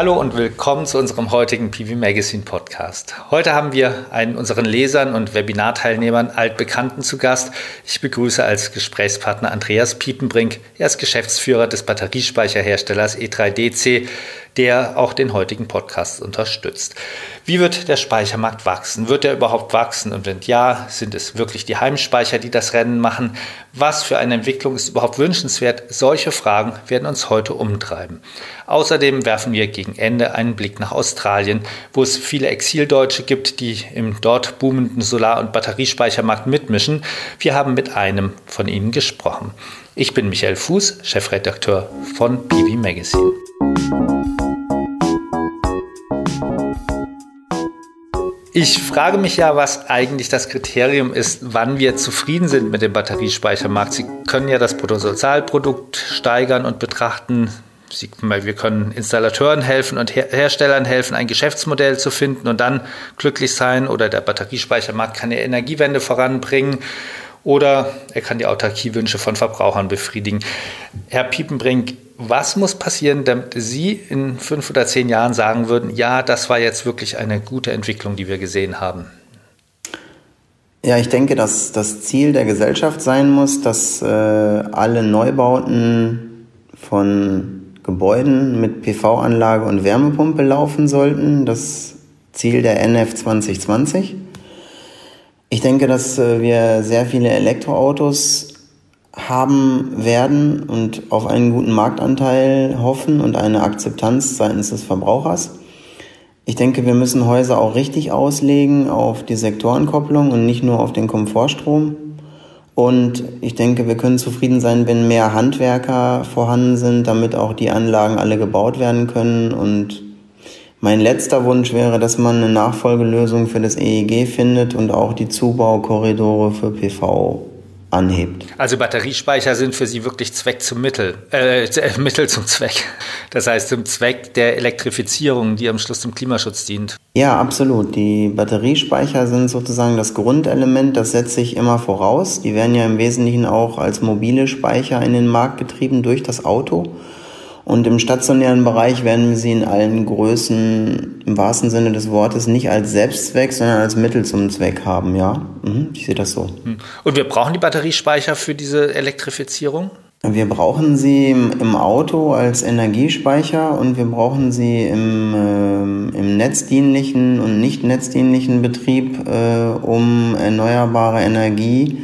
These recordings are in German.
Hallo und willkommen zu unserem heutigen PV Magazine Podcast. Heute haben wir einen unseren Lesern und Webinarteilnehmern altbekannten zu Gast. Ich begrüße als Gesprächspartner Andreas Piepenbrink. Er ist Geschäftsführer des Batteriespeicherherstellers E3DC, der auch den heutigen Podcast unterstützt. Wie wird der Speichermarkt wachsen? Wird er überhaupt wachsen? Und wenn ja, sind es wirklich die Heimspeicher, die das Rennen machen? Was für eine Entwicklung ist überhaupt wünschenswert? Solche Fragen werden uns heute umtreiben. Außerdem werfen wir gegen Ende einen Blick nach Australien, wo es viele Exildeutsche gibt, die im dort boomenden Solar- und Batteriespeichermarkt mitmischen. Wir haben mit einem von ihnen gesprochen. Ich bin Michael Fuß, Chefredakteur von PV Magazine. Ich frage mich ja, was eigentlich das Kriterium ist, wann wir zufrieden sind mit dem Batteriespeichermarkt. Sie können ja das Bruttosozialprodukt steigern und betrachten. Sie, wir können Installateuren helfen und Her Herstellern helfen, ein Geschäftsmodell zu finden und dann glücklich sein. Oder der Batteriespeichermarkt kann die Energiewende voranbringen oder er kann die Autarkiewünsche von Verbrauchern befriedigen. Herr Piepenbrink, was muss passieren, damit Sie in fünf oder zehn Jahren sagen würden, ja, das war jetzt wirklich eine gute Entwicklung, die wir gesehen haben? Ja, ich denke, dass das Ziel der Gesellschaft sein muss, dass äh, alle Neubauten von Gebäuden mit PV-Anlage und Wärmepumpe laufen sollten. Das Ziel der NF 2020. Ich denke, dass äh, wir sehr viele Elektroautos haben werden und auf einen guten Marktanteil hoffen und eine Akzeptanz seitens des Verbrauchers. Ich denke, wir müssen Häuser auch richtig auslegen auf die Sektorenkopplung und nicht nur auf den Komfortstrom. Und ich denke, wir können zufrieden sein, wenn mehr Handwerker vorhanden sind, damit auch die Anlagen alle gebaut werden können und mein letzter Wunsch wäre, dass man eine Nachfolgelösung für das EEG findet und auch die Zubaukorridore für PV anhebt. Also Batteriespeicher sind für Sie wirklich Zweck zum Mittel, äh, Mittel zum Zweck. Das heißt zum Zweck der Elektrifizierung, die am Schluss zum Klimaschutz dient. Ja, absolut. Die Batteriespeicher sind sozusagen das Grundelement, das setze ich immer voraus. Die werden ja im Wesentlichen auch als mobile Speicher in den Markt getrieben durch das Auto. Und im stationären Bereich werden wir sie in allen Größen im wahrsten Sinne des Wortes nicht als Selbstzweck, sondern als Mittel zum Zweck haben, ja. Mhm, ich sehe das so. Hm. Und wir brauchen die Batteriespeicher für diese Elektrifizierung? Wir brauchen sie im Auto als Energiespeicher und wir brauchen sie im, äh, im netzdienlichen und nicht netzdienlichen Betrieb, äh, um erneuerbare Energie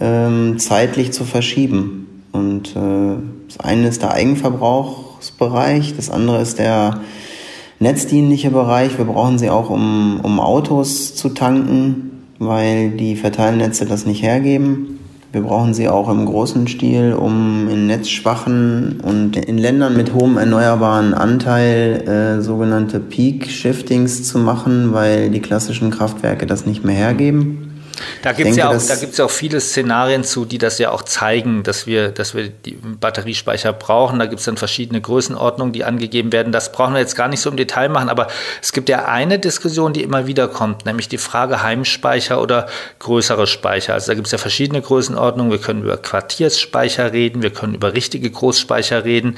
äh, zeitlich zu verschieben. Und äh, das eine ist der Eigenverbrauchsbereich, das andere ist der netzdienliche Bereich. Wir brauchen sie auch, um, um Autos zu tanken, weil die Verteilnetze das nicht hergeben. Wir brauchen sie auch im großen Stil, um in netzschwachen und in Ländern mit hohem erneuerbaren Anteil äh, sogenannte Peak-Shiftings zu machen, weil die klassischen Kraftwerke das nicht mehr hergeben. Da gibt es ja, auch, ja auch viele Szenarien zu, die das ja auch zeigen, dass wir, dass wir die Batteriespeicher brauchen. Da gibt es dann verschiedene Größenordnungen, die angegeben werden. Das brauchen wir jetzt gar nicht so im Detail machen, aber es gibt ja eine Diskussion, die immer wieder kommt, nämlich die Frage Heimspeicher oder größere Speicher. Also da gibt es ja verschiedene Größenordnungen. Wir können über Quartiersspeicher reden, wir können über richtige Großspeicher reden.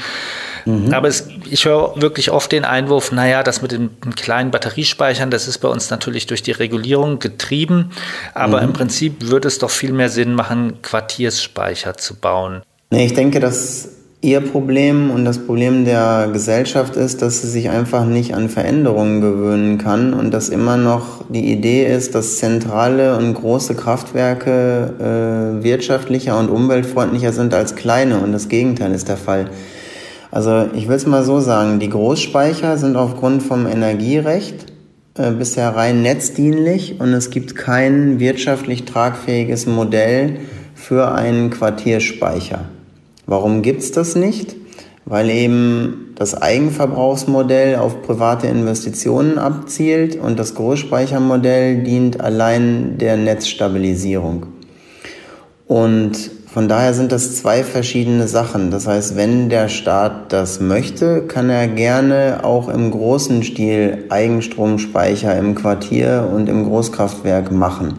Mhm. Aber es, ich höre wirklich oft den Einwurf, naja, das mit den kleinen Batteriespeichern, das ist bei uns natürlich durch die Regulierung getrieben. Aber mhm. im Prinzip würde es doch viel mehr Sinn machen, Quartiersspeicher zu bauen. Nee, ich denke, dass Ihr Problem und das Problem der Gesellschaft ist, dass sie sich einfach nicht an Veränderungen gewöhnen kann und dass immer noch die Idee ist, dass zentrale und große Kraftwerke äh, wirtschaftlicher und umweltfreundlicher sind als kleine und das Gegenteil ist der Fall. Also ich will es mal so sagen, die Großspeicher sind aufgrund vom Energierecht äh, bisher rein netzdienlich und es gibt kein wirtschaftlich tragfähiges Modell für einen Quartierspeicher. Warum gibt's das nicht? Weil eben das Eigenverbrauchsmodell auf private Investitionen abzielt und das Großspeichermodell dient allein der Netzstabilisierung. Und von daher sind das zwei verschiedene Sachen. Das heißt, wenn der Staat das möchte, kann er gerne auch im großen Stil Eigenstromspeicher im Quartier und im Großkraftwerk machen.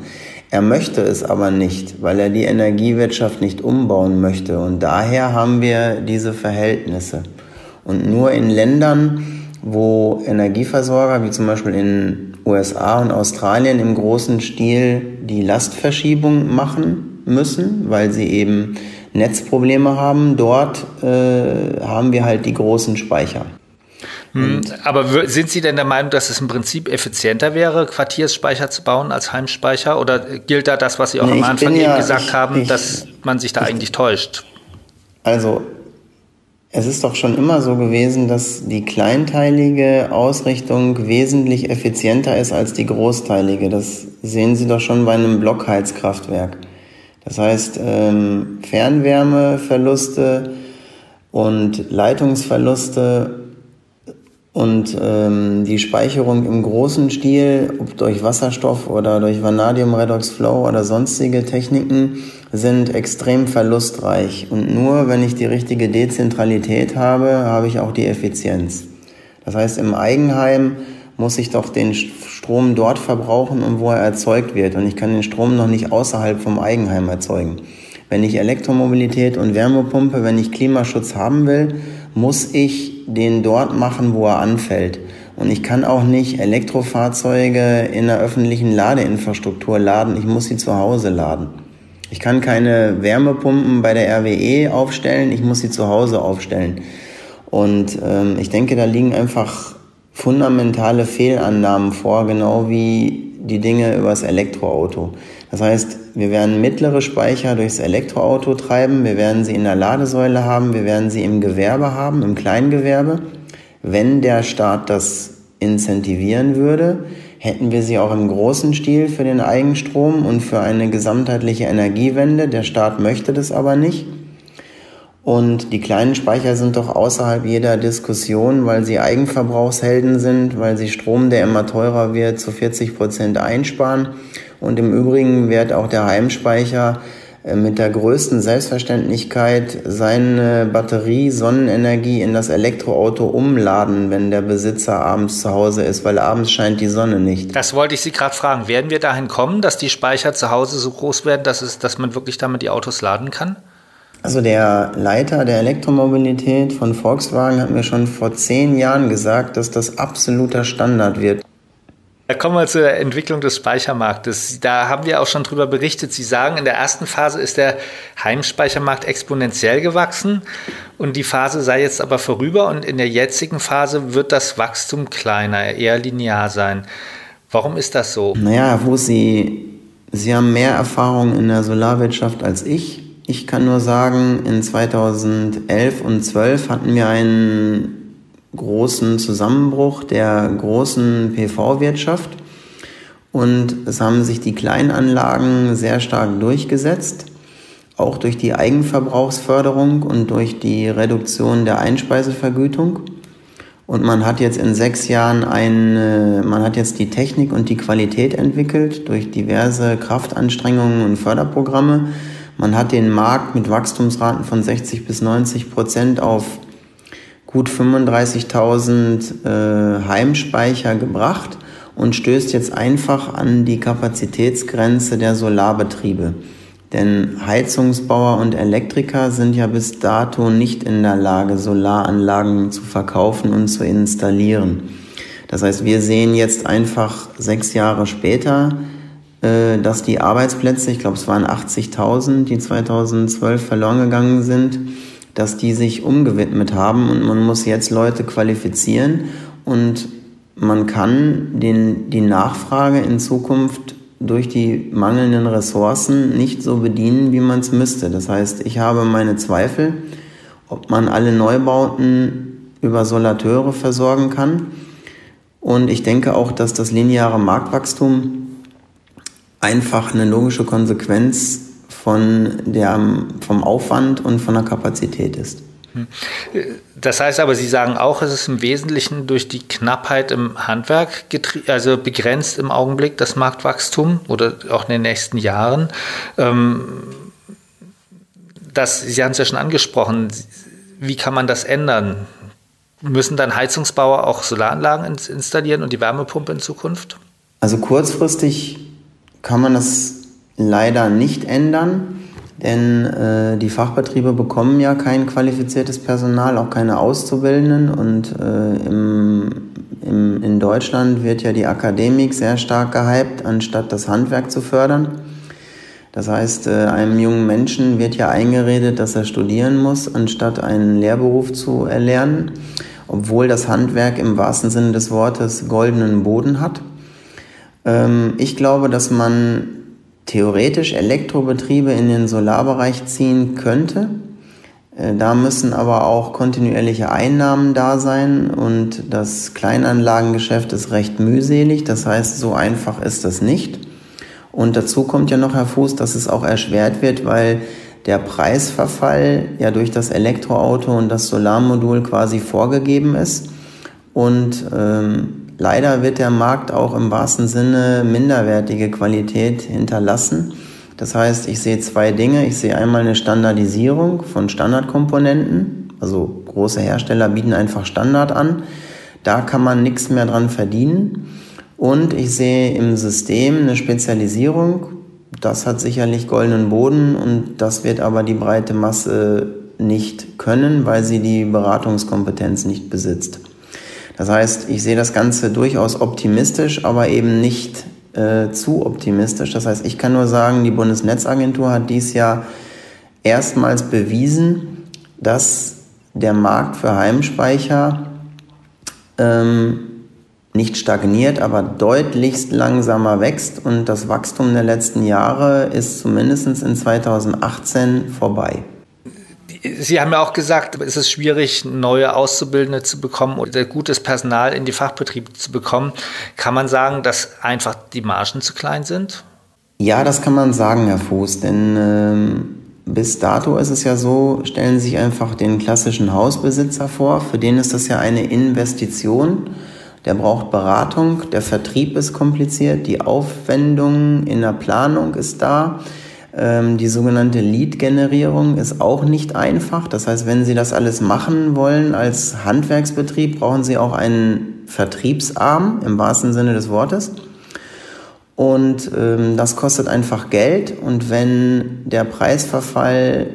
Er möchte es aber nicht, weil er die Energiewirtschaft nicht umbauen möchte. Und daher haben wir diese Verhältnisse. Und nur in Ländern, wo Energieversorger wie zum Beispiel in USA und Australien im großen Stil die Lastverschiebung machen müssen, weil sie eben Netzprobleme haben. Dort äh, haben wir halt die großen Speicher. Hm, aber sind Sie denn der Meinung, dass es im Prinzip effizienter wäre, Quartiersspeicher zu bauen als Heimspeicher? Oder gilt da das, was Sie auch nee, am Anfang eben ja, gesagt ich, haben, ich, dass man sich da ich, eigentlich täuscht? Also es ist doch schon immer so gewesen, dass die kleinteilige Ausrichtung wesentlich effizienter ist als die großteilige. Das sehen Sie doch schon bei einem Blockheizkraftwerk. Das heißt, ähm, Fernwärmeverluste und Leitungsverluste und ähm, die Speicherung im großen Stil, ob durch Wasserstoff oder durch Vanadium Redox Flow oder sonstige Techniken, sind extrem verlustreich. Und nur wenn ich die richtige Dezentralität habe, habe ich auch die Effizienz. Das heißt, im Eigenheim muss ich doch den Strom dort verbrauchen, wo er erzeugt wird. Und ich kann den Strom noch nicht außerhalb vom Eigenheim erzeugen. Wenn ich Elektromobilität und Wärmepumpe, wenn ich Klimaschutz haben will, muss ich den dort machen, wo er anfällt. Und ich kann auch nicht Elektrofahrzeuge in der öffentlichen Ladeinfrastruktur laden. Ich muss sie zu Hause laden. Ich kann keine Wärmepumpen bei der RWE aufstellen. Ich muss sie zu Hause aufstellen. Und ähm, ich denke, da liegen einfach fundamentale Fehlannahmen vor, genau wie die Dinge übers Elektroauto. Das heißt, wir werden mittlere Speicher durchs Elektroauto treiben, wir werden sie in der Ladesäule haben, wir werden sie im Gewerbe haben, im Kleingewerbe. Wenn der Staat das incentivieren würde, hätten wir sie auch im großen Stil für den Eigenstrom und für eine gesamtheitliche Energiewende. Der Staat möchte das aber nicht. Und die kleinen Speicher sind doch außerhalb jeder Diskussion, weil sie Eigenverbrauchshelden sind, weil sie Strom, der immer teurer wird, zu 40 Prozent einsparen. Und im Übrigen wird auch der Heimspeicher äh, mit der größten Selbstverständlichkeit seine Batterie Sonnenenergie in das Elektroauto umladen, wenn der Besitzer abends zu Hause ist, weil abends scheint die Sonne nicht. Das wollte ich Sie gerade fragen. Werden wir dahin kommen, dass die Speicher zu Hause so groß werden, dass, es, dass man wirklich damit die Autos laden kann? Also der Leiter der Elektromobilität von Volkswagen hat mir schon vor zehn Jahren gesagt, dass das absoluter Standard wird. Da kommen wir zur Entwicklung des Speichermarktes. Da haben wir auch schon drüber berichtet. Sie sagen, in der ersten Phase ist der Heimspeichermarkt exponentiell gewachsen und die Phase sei jetzt aber vorüber und in der jetzigen Phase wird das Wachstum kleiner, eher linear sein. Warum ist das so? Naja, wo Sie, Sie haben mehr Erfahrung in der Solarwirtschaft als ich. Ich kann nur sagen, in 2011 und 12 hatten wir einen großen Zusammenbruch der großen PV-Wirtschaft und es haben sich die Kleinanlagen sehr stark durchgesetzt, auch durch die Eigenverbrauchsförderung und durch die Reduktion der Einspeisevergütung. Und man hat jetzt in sechs Jahren eine, man hat jetzt die Technik und die Qualität entwickelt durch diverse Kraftanstrengungen und Förderprogramme man hat den Markt mit Wachstumsraten von 60 bis 90 Prozent auf gut 35.000 äh, Heimspeicher gebracht und stößt jetzt einfach an die Kapazitätsgrenze der Solarbetriebe. Denn Heizungsbauer und Elektriker sind ja bis dato nicht in der Lage, Solaranlagen zu verkaufen und zu installieren. Das heißt, wir sehen jetzt einfach sechs Jahre später, dass die Arbeitsplätze, ich glaube es waren 80.000, die 2012 verloren gegangen sind, dass die sich umgewidmet haben und man muss jetzt Leute qualifizieren und man kann den, die Nachfrage in Zukunft durch die mangelnden Ressourcen nicht so bedienen, wie man es müsste. Das heißt, ich habe meine Zweifel, ob man alle Neubauten über Solateure versorgen kann. Und ich denke auch, dass das lineare Marktwachstum einfach eine logische Konsequenz von der, vom Aufwand und von der Kapazität ist. Hm. Das heißt aber, Sie sagen auch, es ist im Wesentlichen durch die Knappheit im Handwerk, also begrenzt im Augenblick das Marktwachstum oder auch in den nächsten Jahren. Ähm, das, Sie haben es ja schon angesprochen, wie kann man das ändern? Müssen dann Heizungsbauer auch Solaranlagen installieren und die Wärmepumpe in Zukunft? Also kurzfristig kann man das leider nicht ändern. denn äh, die Fachbetriebe bekommen ja kein qualifiziertes Personal, auch keine Auszubildenden und äh, im, im, in Deutschland wird ja die Akademik sehr stark gehypt, anstatt das Handwerk zu fördern. Das heißt, äh, einem jungen Menschen wird ja eingeredet, dass er studieren muss, anstatt einen Lehrberuf zu erlernen, obwohl das Handwerk im wahrsten Sinne des Wortes goldenen Boden hat. Ähm, ich glaube, dass man theoretisch Elektrobetriebe in den Solarbereich ziehen könnte. Äh, da müssen aber auch kontinuierliche Einnahmen da sein und das Kleinanlagengeschäft ist recht mühselig. Das heißt, so einfach ist das nicht. Und dazu kommt ja noch, Herr Fuß, dass es auch erschwert wird, weil der Preisverfall ja durch das Elektroauto und das Solarmodul quasi vorgegeben ist. Und ähm, Leider wird der Markt auch im wahrsten Sinne minderwertige Qualität hinterlassen. Das heißt, ich sehe zwei Dinge. Ich sehe einmal eine Standardisierung von Standardkomponenten. Also große Hersteller bieten einfach Standard an. Da kann man nichts mehr dran verdienen. Und ich sehe im System eine Spezialisierung. Das hat sicherlich goldenen Boden und das wird aber die breite Masse nicht können, weil sie die Beratungskompetenz nicht besitzt. Das heißt, ich sehe das Ganze durchaus optimistisch, aber eben nicht äh, zu optimistisch. Das heißt, ich kann nur sagen, die Bundesnetzagentur hat dies Jahr erstmals bewiesen, dass der Markt für Heimspeicher ähm, nicht stagniert, aber deutlichst langsamer wächst und das Wachstum der letzten Jahre ist zumindest in 2018 vorbei. Sie haben ja auch gesagt, es ist schwierig, neue Auszubildende zu bekommen oder gutes Personal in die Fachbetriebe zu bekommen. Kann man sagen, dass einfach die Margen zu klein sind? Ja, das kann man sagen, Herr Fuß, denn ähm, bis dato ist es ja so, stellen Sie sich einfach den klassischen Hausbesitzer vor, für den ist das ja eine Investition. Der braucht Beratung, der Vertrieb ist kompliziert, die Aufwendung in der Planung ist da. Ähm, die sogenannte Lead-Generierung ist auch nicht einfach. Das heißt, wenn Sie das alles machen wollen als Handwerksbetrieb, brauchen Sie auch einen Vertriebsarm im wahrsten Sinne des Wortes. Und ähm, das kostet einfach Geld. Und wenn der Preisverfall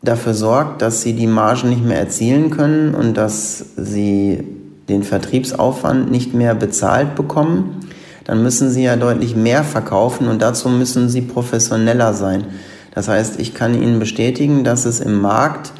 dafür sorgt, dass Sie die Margen nicht mehr erzielen können und dass Sie den Vertriebsaufwand nicht mehr bezahlt bekommen, dann müssen sie ja deutlich mehr verkaufen und dazu müssen sie professioneller sein. Das heißt, ich kann Ihnen bestätigen, dass es im Markt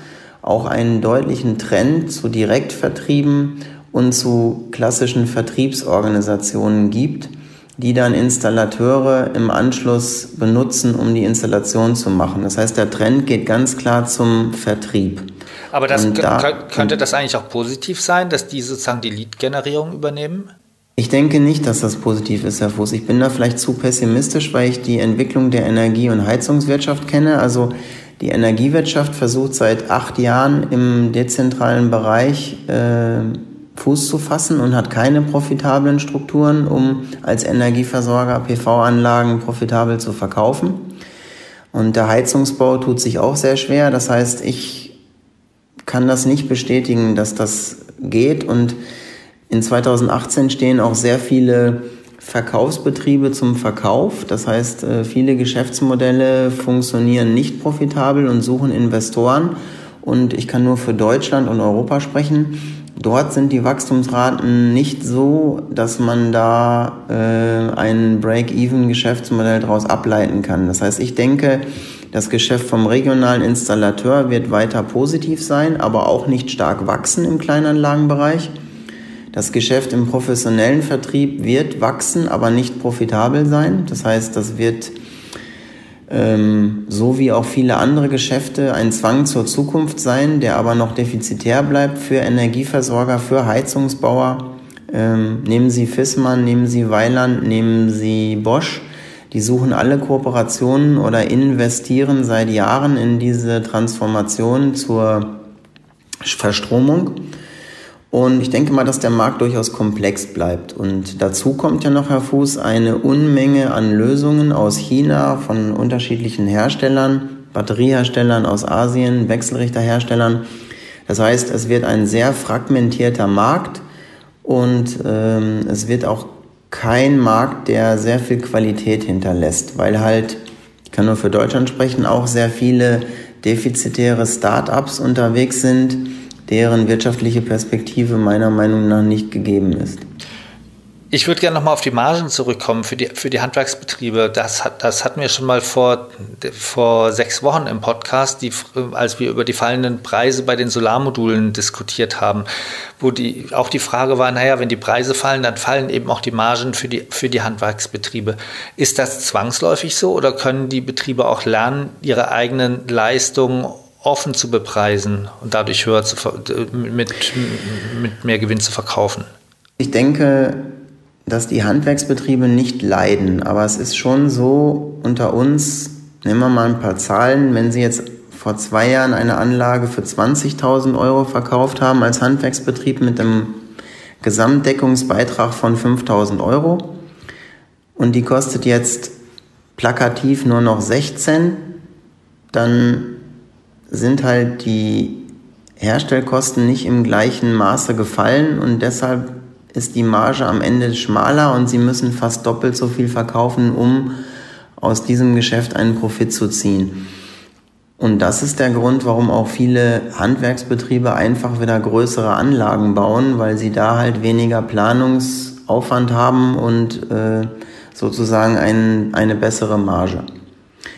auch einen deutlichen Trend zu Direktvertrieben und zu klassischen Vertriebsorganisationen gibt, die dann Installateure im Anschluss benutzen, um die Installation zu machen. Das heißt, der Trend geht ganz klar zum Vertrieb. Aber das da, könnte das eigentlich auch positiv sein, dass die sozusagen die Lead-Generierung übernehmen? Ich denke nicht, dass das positiv ist, Herr Fuß. Ich bin da vielleicht zu pessimistisch, weil ich die Entwicklung der Energie- und Heizungswirtschaft kenne. Also die Energiewirtschaft versucht seit acht Jahren im dezentralen Bereich äh, Fuß zu fassen und hat keine profitablen Strukturen, um als Energieversorger PV-Anlagen profitabel zu verkaufen. Und der Heizungsbau tut sich auch sehr schwer. Das heißt, ich kann das nicht bestätigen, dass das geht und in 2018 stehen auch sehr viele Verkaufsbetriebe zum Verkauf. Das heißt, äh, viele Geschäftsmodelle funktionieren nicht profitabel und suchen Investoren. Und ich kann nur für Deutschland und Europa sprechen. Dort sind die Wachstumsraten nicht so, dass man da äh, ein Break-Even-Geschäftsmodell daraus ableiten kann. Das heißt, ich denke, das Geschäft vom regionalen Installateur wird weiter positiv sein, aber auch nicht stark wachsen im Kleinanlagenbereich. Das Geschäft im professionellen Vertrieb wird wachsen, aber nicht profitabel sein. Das heißt, das wird ähm, so wie auch viele andere Geschäfte ein Zwang zur Zukunft sein, der aber noch defizitär bleibt für Energieversorger, für Heizungsbauer. Ähm, nehmen Sie Fissmann, nehmen Sie Weiland, nehmen Sie Bosch. Die suchen alle Kooperationen oder investieren seit Jahren in diese Transformation zur Verstromung. Und ich denke mal, dass der Markt durchaus komplex bleibt. Und dazu kommt ja noch, Herr Fuß, eine Unmenge an Lösungen aus China von unterschiedlichen Herstellern, Batterieherstellern aus Asien, Wechselrichterherstellern. Das heißt, es wird ein sehr fragmentierter Markt und ähm, es wird auch kein Markt, der sehr viel Qualität hinterlässt, weil halt kann nur für Deutschland sprechen, auch sehr viele defizitäre Start-ups unterwegs sind, deren wirtschaftliche Perspektive meiner Meinung nach nicht gegeben ist. Ich würde gerne nochmal auf die Margen zurückkommen für die, für die Handwerksbetriebe. Das, hat, das hatten wir schon mal vor, vor sechs Wochen im Podcast, die, als wir über die fallenden Preise bei den Solarmodulen diskutiert haben, wo die, auch die Frage war, naja, wenn die Preise fallen, dann fallen eben auch die Margen für die, für die Handwerksbetriebe. Ist das zwangsläufig so oder können die Betriebe auch lernen, ihre eigenen Leistungen offen zu bepreisen und dadurch höher zu, mit, mit mehr Gewinn zu verkaufen? Ich denke, dass die Handwerksbetriebe nicht leiden. Aber es ist schon so unter uns, nehmen wir mal ein paar Zahlen, wenn Sie jetzt vor zwei Jahren eine Anlage für 20.000 Euro verkauft haben als Handwerksbetrieb mit einem Gesamtdeckungsbeitrag von 5.000 Euro und die kostet jetzt plakativ nur noch 16, dann sind halt die Herstellkosten nicht im gleichen Maße gefallen und deshalb ist die Marge am Ende schmaler und sie müssen fast doppelt so viel verkaufen, um aus diesem Geschäft einen Profit zu ziehen. Und das ist der Grund, warum auch viele Handwerksbetriebe einfach wieder größere Anlagen bauen, weil sie da halt weniger Planungsaufwand haben und äh, sozusagen ein, eine bessere Marge.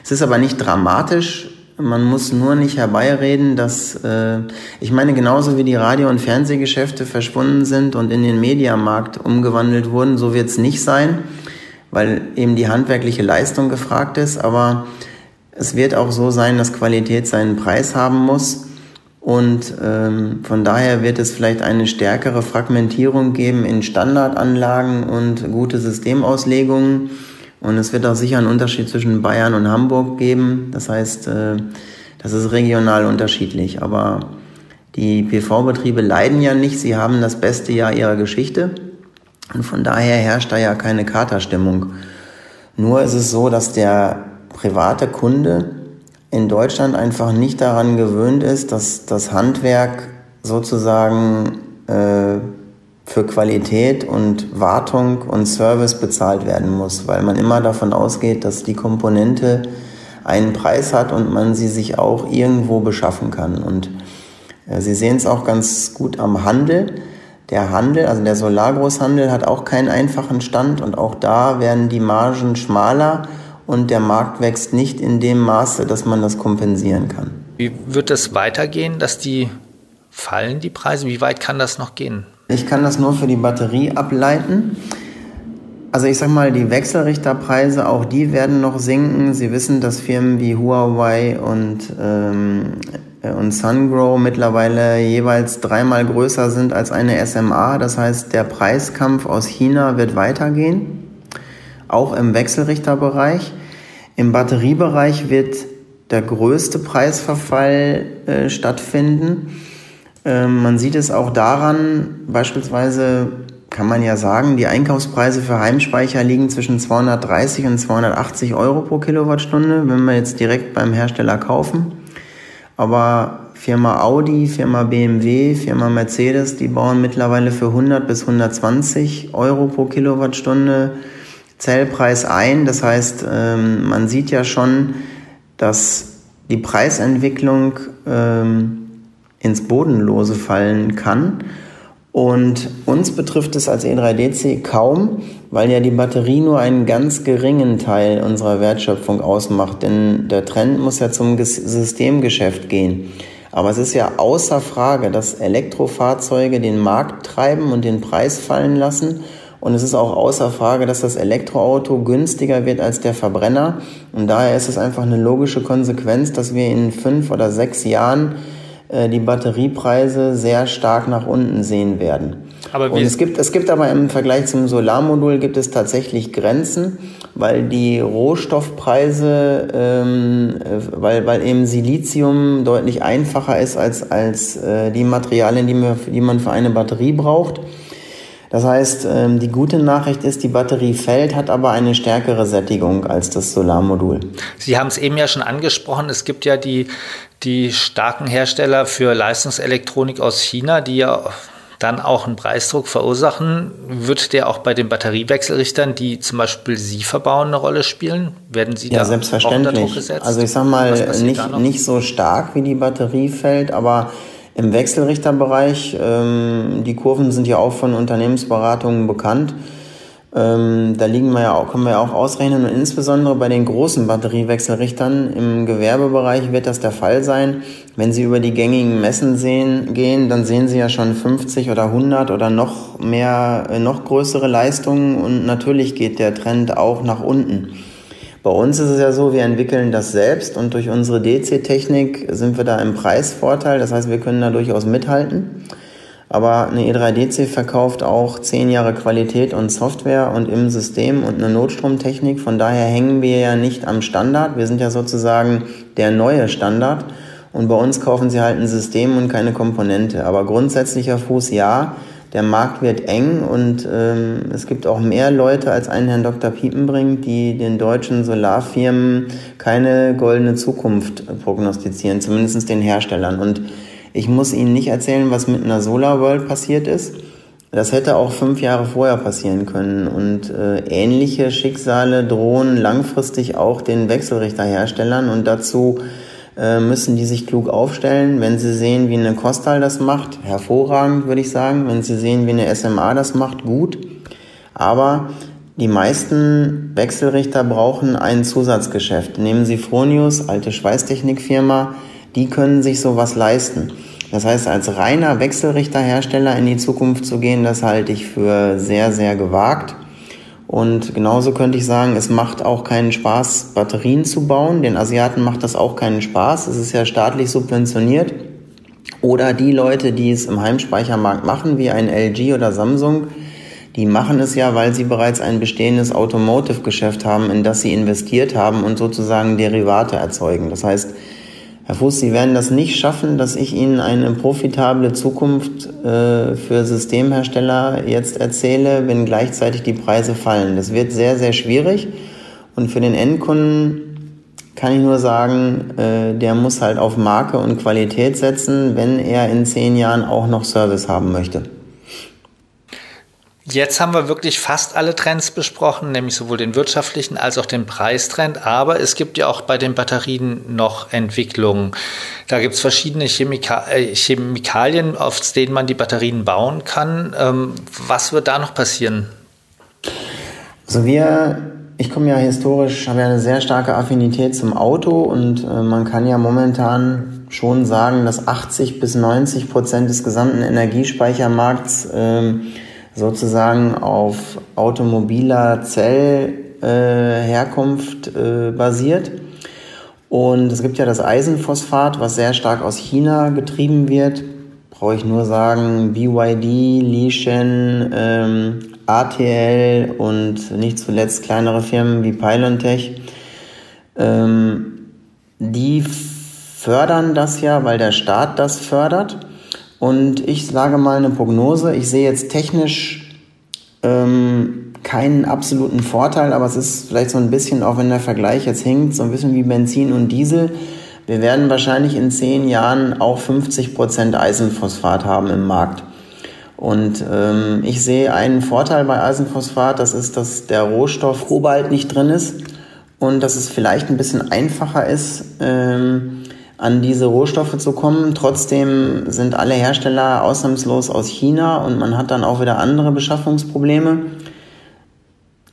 Es ist aber nicht dramatisch, man muss nur nicht herbeireden, dass, äh, ich meine, genauso wie die Radio- und Fernsehgeschäfte verschwunden sind und in den Mediamarkt umgewandelt wurden, so wird es nicht sein, weil eben die handwerkliche Leistung gefragt ist. Aber es wird auch so sein, dass Qualität seinen Preis haben muss. Und ähm, von daher wird es vielleicht eine stärkere Fragmentierung geben in Standardanlagen und gute Systemauslegungen und es wird auch sicher einen Unterschied zwischen Bayern und Hamburg geben. Das heißt, äh, das ist regional unterschiedlich. Aber die PV-Betriebe leiden ja nicht. Sie haben das beste Jahr ihrer Geschichte. Und von daher herrscht da ja keine Katerstimmung. Nur ist es so, dass der private Kunde in Deutschland einfach nicht daran gewöhnt ist, dass das Handwerk sozusagen äh, für Qualität und Wartung und Service bezahlt werden muss, weil man immer davon ausgeht, dass die Komponente einen Preis hat und man sie sich auch irgendwo beschaffen kann. Und äh, Sie sehen es auch ganz gut am Handel. Der Handel, also der Solargroßhandel, hat auch keinen einfachen Stand und auch da werden die Margen schmaler und der Markt wächst nicht in dem Maße, dass man das kompensieren kann. Wie wird es weitergehen, dass die fallen, die Preise? Wie weit kann das noch gehen? Ich kann das nur für die Batterie ableiten. Also ich sag mal, die Wechselrichterpreise, auch die werden noch sinken. Sie wissen, dass Firmen wie Huawei und, ähm, und SunGrow mittlerweile jeweils dreimal größer sind als eine SMA. Das heißt, der Preiskampf aus China wird weitergehen, auch im Wechselrichterbereich. Im Batteriebereich wird der größte Preisverfall äh, stattfinden. Ähm, man sieht es auch daran, beispielsweise kann man ja sagen, die Einkaufspreise für Heimspeicher liegen zwischen 230 und 280 Euro pro Kilowattstunde, wenn wir jetzt direkt beim Hersteller kaufen. Aber Firma Audi, Firma BMW, Firma Mercedes, die bauen mittlerweile für 100 bis 120 Euro pro Kilowattstunde Zellpreis ein. Das heißt, ähm, man sieht ja schon, dass die Preisentwicklung ähm, ins Bodenlose fallen kann. Und uns betrifft es als E3DC kaum, weil ja die Batterie nur einen ganz geringen Teil unserer Wertschöpfung ausmacht. Denn der Trend muss ja zum Systemgeschäft gehen. Aber es ist ja außer Frage, dass Elektrofahrzeuge den Markt treiben und den Preis fallen lassen. Und es ist auch außer Frage, dass das Elektroauto günstiger wird als der Verbrenner. Und daher ist es einfach eine logische Konsequenz, dass wir in fünf oder sechs Jahren die Batteriepreise sehr stark nach unten sehen werden. Aber und es gibt, es gibt aber im Vergleich zum Solarmodul gibt es tatsächlich Grenzen, weil die Rohstoffpreise, ähm, äh, weil, weil eben Silizium deutlich einfacher ist als, als äh, die Materialien, die man, die man für eine Batterie braucht. Das heißt, ähm, die gute Nachricht ist, die Batterie fällt, hat aber eine stärkere Sättigung als das Solarmodul. Sie haben es eben ja schon angesprochen, es gibt ja die, die starken Hersteller für Leistungselektronik aus China, die ja dann auch einen Preisdruck verursachen. Wird der auch bei den Batteriewechselrichtern, die zum Beispiel Sie verbauen, eine Rolle spielen? Werden Sie ja, da selbstverständlich. Druck gesetzt? Also ich sage mal, nicht, nicht so stark wie die Batterie fällt, aber im Wechselrichterbereich, ähm, die Kurven sind ja auch von Unternehmensberatungen bekannt. Ähm, da liegen wir ja auch, können wir ja auch ausrechnen und insbesondere bei den großen Batteriewechselrichtern im Gewerbebereich wird das der Fall sein. Wenn Sie über die gängigen Messen sehen, gehen, dann sehen Sie ja schon 50 oder 100 oder noch mehr, äh, noch größere Leistungen und natürlich geht der Trend auch nach unten. Bei uns ist es ja so, wir entwickeln das selbst und durch unsere DC-Technik sind wir da im Preisvorteil. Das heißt, wir können da durchaus mithalten. Aber eine E3DC verkauft auch zehn Jahre Qualität und Software und im System und eine Notstromtechnik. Von daher hängen wir ja nicht am Standard. Wir sind ja sozusagen der neue Standard. Und bei uns kaufen sie halt ein System und keine Komponente. Aber grundsätzlicher Fuß ja der Markt wird eng und ähm, es gibt auch mehr Leute als einen Herrn Dr. Piepenbrink, die den deutschen Solarfirmen keine goldene Zukunft prognostizieren, zumindest den Herstellern. Und ich muss Ihnen nicht erzählen, was mit einer Solar World passiert ist. Das hätte auch fünf Jahre vorher passieren können. Und äh, ähnliche Schicksale drohen langfristig auch den Wechselrichterherstellern. Und dazu äh, müssen die sich klug aufstellen. Wenn sie sehen, wie eine Kostal das macht, hervorragend, würde ich sagen. Wenn sie sehen, wie eine SMA das macht, gut. Aber die meisten Wechselrichter brauchen ein Zusatzgeschäft. Nehmen Sie Fronius, alte Schweißtechnikfirma, die können sich sowas leisten. Das heißt, als reiner Wechselrichterhersteller in die Zukunft zu gehen, das halte ich für sehr, sehr gewagt. Und genauso könnte ich sagen, es macht auch keinen Spaß, Batterien zu bauen. Den Asiaten macht das auch keinen Spaß. Es ist ja staatlich subventioniert. Oder die Leute, die es im Heimspeichermarkt machen, wie ein LG oder Samsung, die machen es ja, weil sie bereits ein bestehendes Automotive-Geschäft haben, in das sie investiert haben und sozusagen Derivate erzeugen. Das heißt, Herr Fuß, Sie werden das nicht schaffen, dass ich Ihnen eine profitable Zukunft äh, für Systemhersteller jetzt erzähle, wenn gleichzeitig die Preise fallen. Das wird sehr, sehr schwierig. Und für den Endkunden kann ich nur sagen, äh, der muss halt auf Marke und Qualität setzen, wenn er in zehn Jahren auch noch Service haben möchte. Jetzt haben wir wirklich fast alle Trends besprochen, nämlich sowohl den wirtschaftlichen als auch den Preistrend. Aber es gibt ja auch bei den Batterien noch Entwicklungen. Da gibt es verschiedene Chemika äh, Chemikalien, auf denen man die Batterien bauen kann. Ähm, was wird da noch passieren? Also wir, ich komme ja historisch, habe ja eine sehr starke Affinität zum Auto und äh, man kann ja momentan schon sagen, dass 80 bis 90 Prozent des gesamten Energiespeichermarkts äh, sozusagen auf automobiler Zellherkunft äh, äh, basiert. Und es gibt ja das Eisenphosphat, was sehr stark aus China getrieben wird. Brauche ich nur sagen, BYD, Lishen, ähm, ATL und nicht zuletzt kleinere Firmen wie Pylontech. Ähm, die fördern das ja, weil der Staat das fördert. Und ich sage mal eine Prognose. Ich sehe jetzt technisch ähm, keinen absoluten Vorteil, aber es ist vielleicht so ein bisschen, auch wenn der Vergleich jetzt hinkt, so ein bisschen wie Benzin und Diesel. Wir werden wahrscheinlich in zehn Jahren auch 50 Prozent Eisenphosphat haben im Markt. Und ähm, ich sehe einen Vorteil bei Eisenphosphat, das ist, dass der Rohstoff Kobalt nicht drin ist und dass es vielleicht ein bisschen einfacher ist, ähm, an diese Rohstoffe zu kommen. Trotzdem sind alle Hersteller ausnahmslos aus China und man hat dann auch wieder andere Beschaffungsprobleme.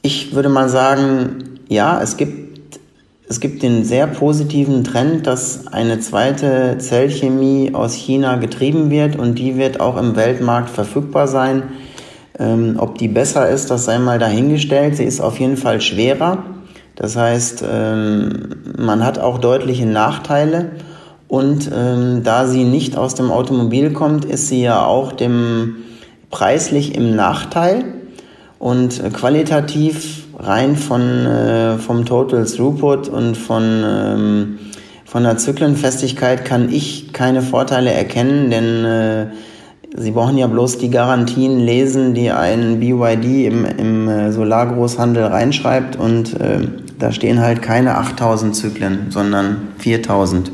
Ich würde mal sagen, ja, es gibt, es gibt den sehr positiven Trend, dass eine zweite Zellchemie aus China getrieben wird und die wird auch im Weltmarkt verfügbar sein. Ähm, ob die besser ist, das sei mal dahingestellt. Sie ist auf jeden Fall schwerer. Das heißt, ähm, man hat auch deutliche Nachteile. Und ähm, da sie nicht aus dem Automobil kommt, ist sie ja auch dem preislich im Nachteil und qualitativ rein von äh, vom Total Throughput und von ähm, von der Zyklenfestigkeit kann ich keine Vorteile erkennen, denn äh, Sie brauchen ja bloß die Garantien lesen, die ein BYD im, im äh, Solargroßhandel reinschreibt und äh, da stehen halt keine 8000 Zyklen, sondern 4000.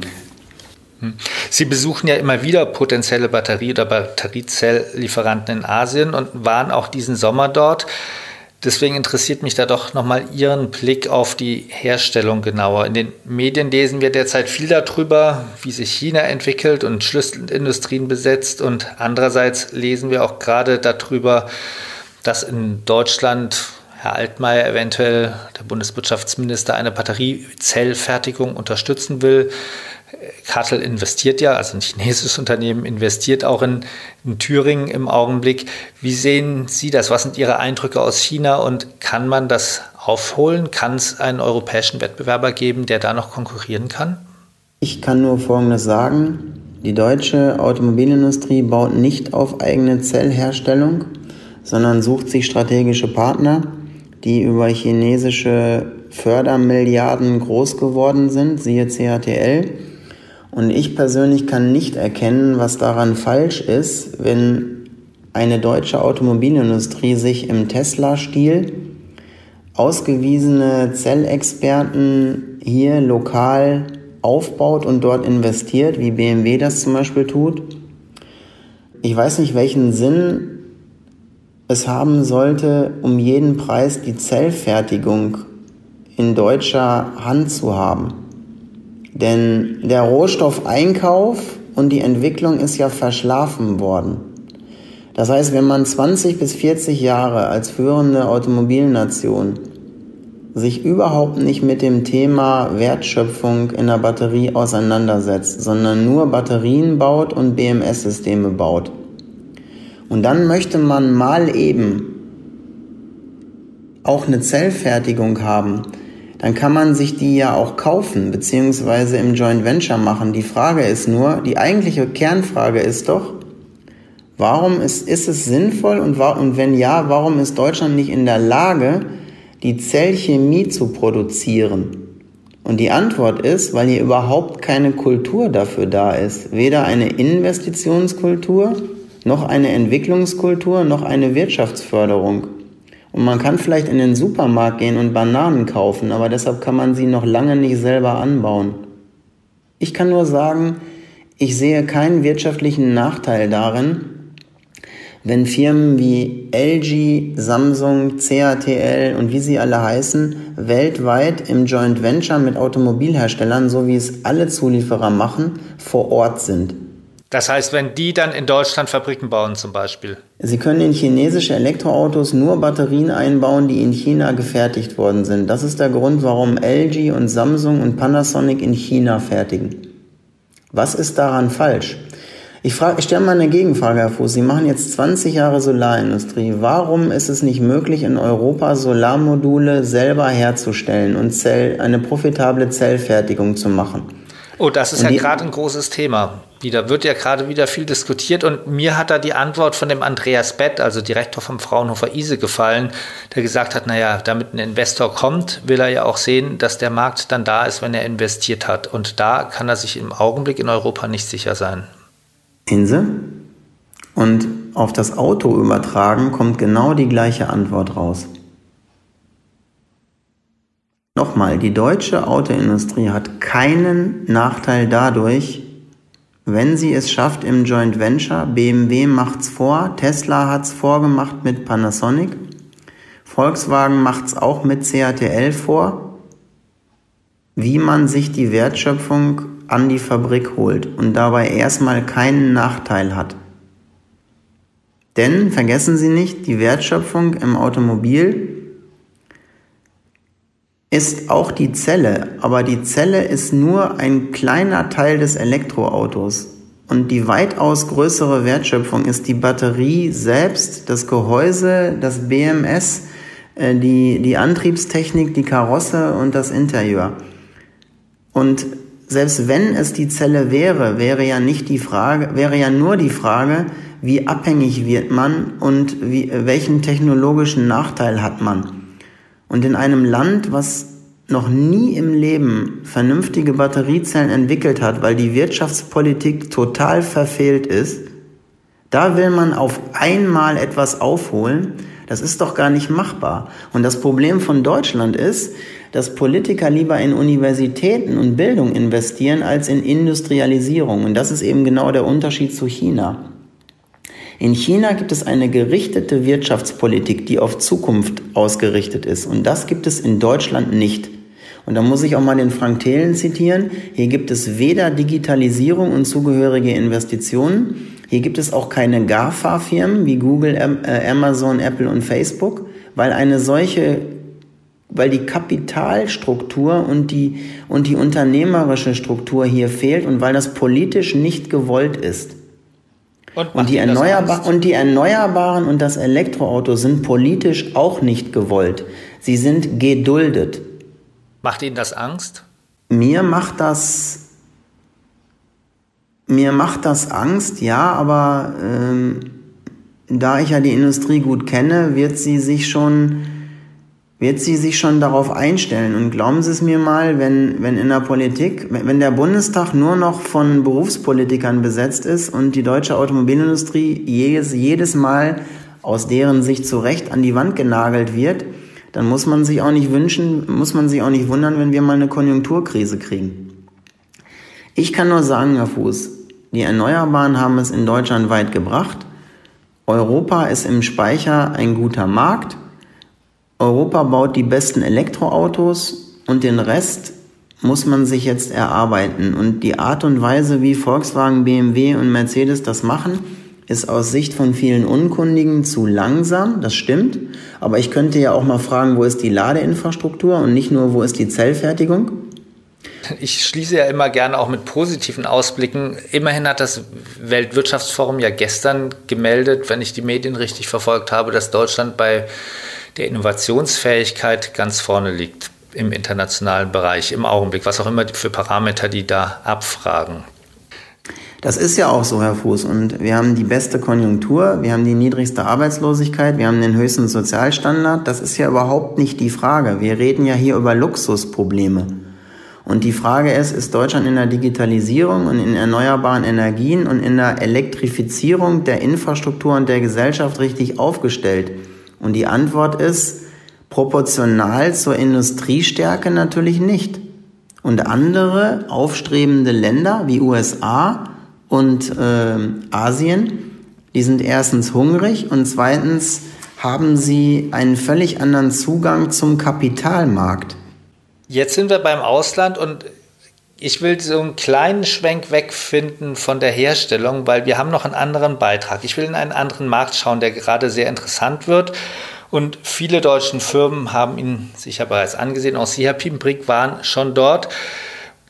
Hm. Sie besuchen ja immer wieder potenzielle Batterie- oder Batteriezelllieferanten in Asien und waren auch diesen Sommer dort. Deswegen interessiert mich da doch nochmal Ihren Blick auf die Herstellung genauer. In den Medien lesen wir derzeit viel darüber, wie sich China entwickelt und Schlüsselindustrien besetzt. Und andererseits lesen wir auch gerade darüber, dass in Deutschland Herr Altmaier eventuell, der Bundeswirtschaftsminister, eine Batteriezellfertigung unterstützen will. Kartel investiert ja, also ein chinesisches Unternehmen investiert auch in, in, Thüringen im Augenblick. Wie sehen Sie das? Was sind Ihre Eindrücke aus China und kann man das aufholen? Kann es einen europäischen Wettbewerber geben, der da noch konkurrieren kann? Ich kann nur Folgendes sagen. Die deutsche Automobilindustrie baut nicht auf eigene Zellherstellung, sondern sucht sich strategische Partner, die über chinesische Fördermilliarden groß geworden sind, siehe CATL und ich persönlich kann nicht erkennen, was daran falsch ist, wenn eine deutsche Automobilindustrie sich im Tesla-Stil ausgewiesene Zellexperten hier lokal aufbaut und dort investiert, wie BMW das zum Beispiel tut. Ich weiß nicht, welchen Sinn es haben sollte, um jeden Preis die Zellfertigung in deutscher Hand zu haben. Denn der Rohstoffeinkauf und die Entwicklung ist ja verschlafen worden. Das heißt, wenn man 20 bis 40 Jahre als führende Automobilnation sich überhaupt nicht mit dem Thema Wertschöpfung in der Batterie auseinandersetzt, sondern nur Batterien baut und BMS-Systeme baut. Und dann möchte man mal eben auch eine Zellfertigung haben, dann kann man sich die ja auch kaufen, beziehungsweise im Joint Venture machen. Die Frage ist nur, die eigentliche Kernfrage ist doch, warum ist, ist es sinnvoll und, und wenn ja, warum ist Deutschland nicht in der Lage, die Zellchemie zu produzieren? Und die Antwort ist, weil hier überhaupt keine Kultur dafür da ist. Weder eine Investitionskultur, noch eine Entwicklungskultur, noch eine Wirtschaftsförderung. Und man kann vielleicht in den Supermarkt gehen und Bananen kaufen, aber deshalb kann man sie noch lange nicht selber anbauen. Ich kann nur sagen, ich sehe keinen wirtschaftlichen Nachteil darin, wenn Firmen wie LG, Samsung, CATL und wie sie alle heißen, weltweit im Joint Venture mit Automobilherstellern, so wie es alle Zulieferer machen, vor Ort sind. Das heißt, wenn die dann in Deutschland Fabriken bauen zum Beispiel? Sie können in chinesische Elektroautos nur Batterien einbauen, die in China gefertigt worden sind. Das ist der Grund, warum LG und Samsung und Panasonic in China fertigen. Was ist daran falsch? Ich, frage, ich stelle mal eine Gegenfrage, Herr Fuß. Sie machen jetzt 20 Jahre Solarindustrie. Warum ist es nicht möglich, in Europa Solarmodule selber herzustellen und Zell, eine profitable Zellfertigung zu machen? Oh, das ist und ja gerade ein großes Thema wieder, wird ja gerade wieder viel diskutiert und mir hat da die Antwort von dem Andreas Bett, also Direktor vom Fraunhofer ISE, gefallen, der gesagt hat, naja, damit ein Investor kommt, will er ja auch sehen, dass der Markt dann da ist, wenn er investiert hat. Und da kann er sich im Augenblick in Europa nicht sicher sein. Inse? Und auf das Auto übertragen kommt genau die gleiche Antwort raus. Nochmal, die deutsche Autoindustrie hat keinen Nachteil dadurch, wenn sie es schafft im Joint Venture, BMW macht's vor, Tesla hat's vorgemacht mit Panasonic, Volkswagen macht's auch mit CATL vor, wie man sich die Wertschöpfung an die Fabrik holt und dabei erstmal keinen Nachteil hat. Denn vergessen Sie nicht, die Wertschöpfung im Automobil ist auch die Zelle, aber die Zelle ist nur ein kleiner Teil des Elektroautos. Und die weitaus größere Wertschöpfung ist die Batterie selbst, das Gehäuse, das BMS, äh, die, die Antriebstechnik, die Karosse und das Interieur. Und selbst wenn es die Zelle wäre, wäre ja nicht die Frage, wäre ja nur die Frage, wie abhängig wird man und wie, welchen technologischen Nachteil hat man. Und in einem Land, was noch nie im Leben vernünftige Batteriezellen entwickelt hat, weil die Wirtschaftspolitik total verfehlt ist, da will man auf einmal etwas aufholen. Das ist doch gar nicht machbar. Und das Problem von Deutschland ist, dass Politiker lieber in Universitäten und Bildung investieren als in Industrialisierung. Und das ist eben genau der Unterschied zu China. In China gibt es eine gerichtete Wirtschaftspolitik, die auf Zukunft ausgerichtet ist. Und das gibt es in Deutschland nicht. Und da muss ich auch mal den Frank Thelen zitieren. Hier gibt es weder Digitalisierung und zugehörige Investitionen. Hier gibt es auch keine GAFA-Firmen wie Google, äh, Amazon, Apple und Facebook, weil eine solche weil die Kapitalstruktur und die, und die unternehmerische Struktur hier fehlt und weil das politisch nicht gewollt ist. Und, und, die Erneuerbar und die Erneuerbaren und das Elektroauto sind politisch auch nicht gewollt. Sie sind geduldet. Macht Ihnen das Angst? Mir macht das mir macht das Angst, ja, aber ähm, da ich ja die Industrie gut kenne, wird sie sich schon wird sie sich schon darauf einstellen. Und glauben Sie es mir mal, wenn, wenn in der Politik, wenn der Bundestag nur noch von Berufspolitikern besetzt ist und die deutsche Automobilindustrie jedes, jedes Mal aus deren Sicht zu Recht an die Wand genagelt wird, dann muss man sich auch nicht wünschen, muss man sich auch nicht wundern, wenn wir mal eine Konjunkturkrise kriegen. Ich kann nur sagen, Herr Fuß, die Erneuerbaren haben es in Deutschland weit gebracht. Europa ist im Speicher ein guter Markt. Europa baut die besten Elektroautos und den Rest muss man sich jetzt erarbeiten. Und die Art und Weise, wie Volkswagen, BMW und Mercedes das machen, ist aus Sicht von vielen Unkundigen zu langsam, das stimmt. Aber ich könnte ja auch mal fragen, wo ist die Ladeinfrastruktur und nicht nur, wo ist die Zellfertigung? Ich schließe ja immer gerne auch mit positiven Ausblicken. Immerhin hat das Weltwirtschaftsforum ja gestern gemeldet, wenn ich die Medien richtig verfolgt habe, dass Deutschland bei der Innovationsfähigkeit ganz vorne liegt im internationalen Bereich im Augenblick, was auch immer für Parameter die da abfragen. Das ist ja auch so, Herr Fuß. Und wir haben die beste Konjunktur, wir haben die niedrigste Arbeitslosigkeit, wir haben den höchsten Sozialstandard. Das ist ja überhaupt nicht die Frage. Wir reden ja hier über Luxusprobleme. Und die Frage ist, ist Deutschland in der Digitalisierung und in erneuerbaren Energien und in der Elektrifizierung der Infrastruktur und der Gesellschaft richtig aufgestellt? Und die Antwort ist proportional zur Industriestärke natürlich nicht. Und andere aufstrebende Länder wie USA und äh, Asien, die sind erstens hungrig und zweitens haben sie einen völlig anderen Zugang zum Kapitalmarkt. Jetzt sind wir beim Ausland und ich will so einen kleinen Schwenk wegfinden von der Herstellung, weil wir haben noch einen anderen Beitrag. Ich will in einen anderen Markt schauen, der gerade sehr interessant wird. Und viele deutsche Firmen haben ihn sicher bereits angesehen. Auch Sie, Herr Piepenbrick, waren schon dort.